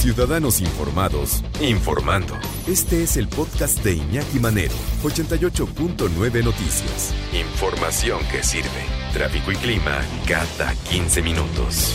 Ciudadanos informados, informando. Este es el podcast de Iñaki Manero, 88.9 Noticias. Información que sirve. Tráfico y clima cada 15 minutos.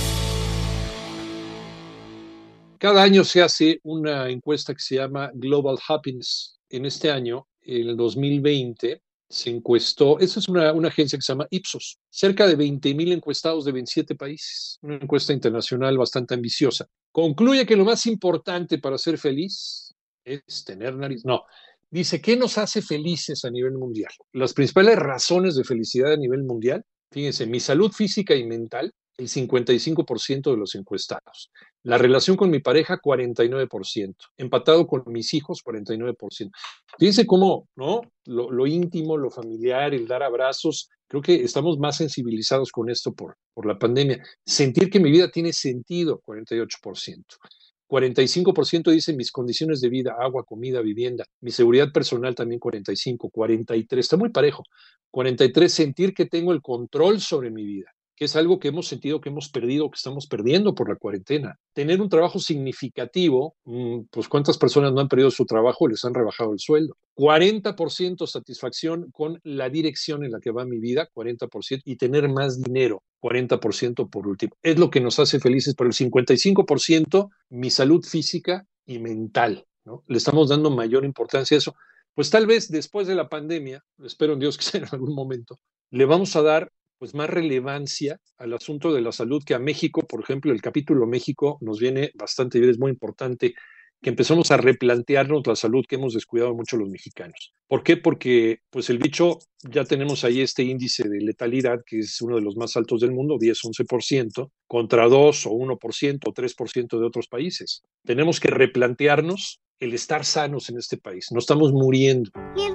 Cada año se hace una encuesta que se llama Global Happiness. En este año, en el 2020, se encuestó, esa es una, una, agencia que se llama Ipsos, cerca de 20.000 encuestados de 27 países, una encuesta internacional bastante ambiciosa. Concluye que lo más importante para ser feliz es tener nariz. No, dice, ¿qué nos hace felices a nivel mundial? Las principales razones de felicidad a nivel mundial, fíjense, mi salud física y mental, el 55% de los encuestados. La relación con mi pareja, 49%. Empatado con mis hijos, 49%. Fíjense cómo, ¿no? Lo, lo, íntimo, lo familiar, el dar abrazos. Creo que estamos más sensibilizados con esto por, por la pandemia. Sentir que mi vida tiene sentido, 48%. 45% dicen mis condiciones de vida, agua, comida, vivienda. Mi seguridad personal también 45, 43, está muy parejo. 43, sentir que tengo el control sobre mi vida que es algo que hemos sentido que hemos perdido, que estamos perdiendo por la cuarentena. Tener un trabajo significativo, pues cuántas personas no han perdido su trabajo les han rebajado el sueldo. 40% satisfacción con la dirección en la que va mi vida, 40%, y tener más dinero, 40% por último. Es lo que nos hace felices, pero el 55% mi salud física y mental. ¿no? Le estamos dando mayor importancia a eso. Pues tal vez después de la pandemia, espero en Dios que sea en algún momento, le vamos a dar pues más relevancia al asunto de la salud que a México, por ejemplo, el capítulo México nos viene bastante bien, es muy importante que empezamos a replantearnos la salud que hemos descuidado mucho los mexicanos. ¿Por qué? Porque pues el bicho ya tenemos ahí este índice de letalidad que es uno de los más altos del mundo, 10-11%, contra 2 o 1% o 3% de otros países. Tenemos que replantearnos el estar sanos en este país. No estamos muriendo. Tú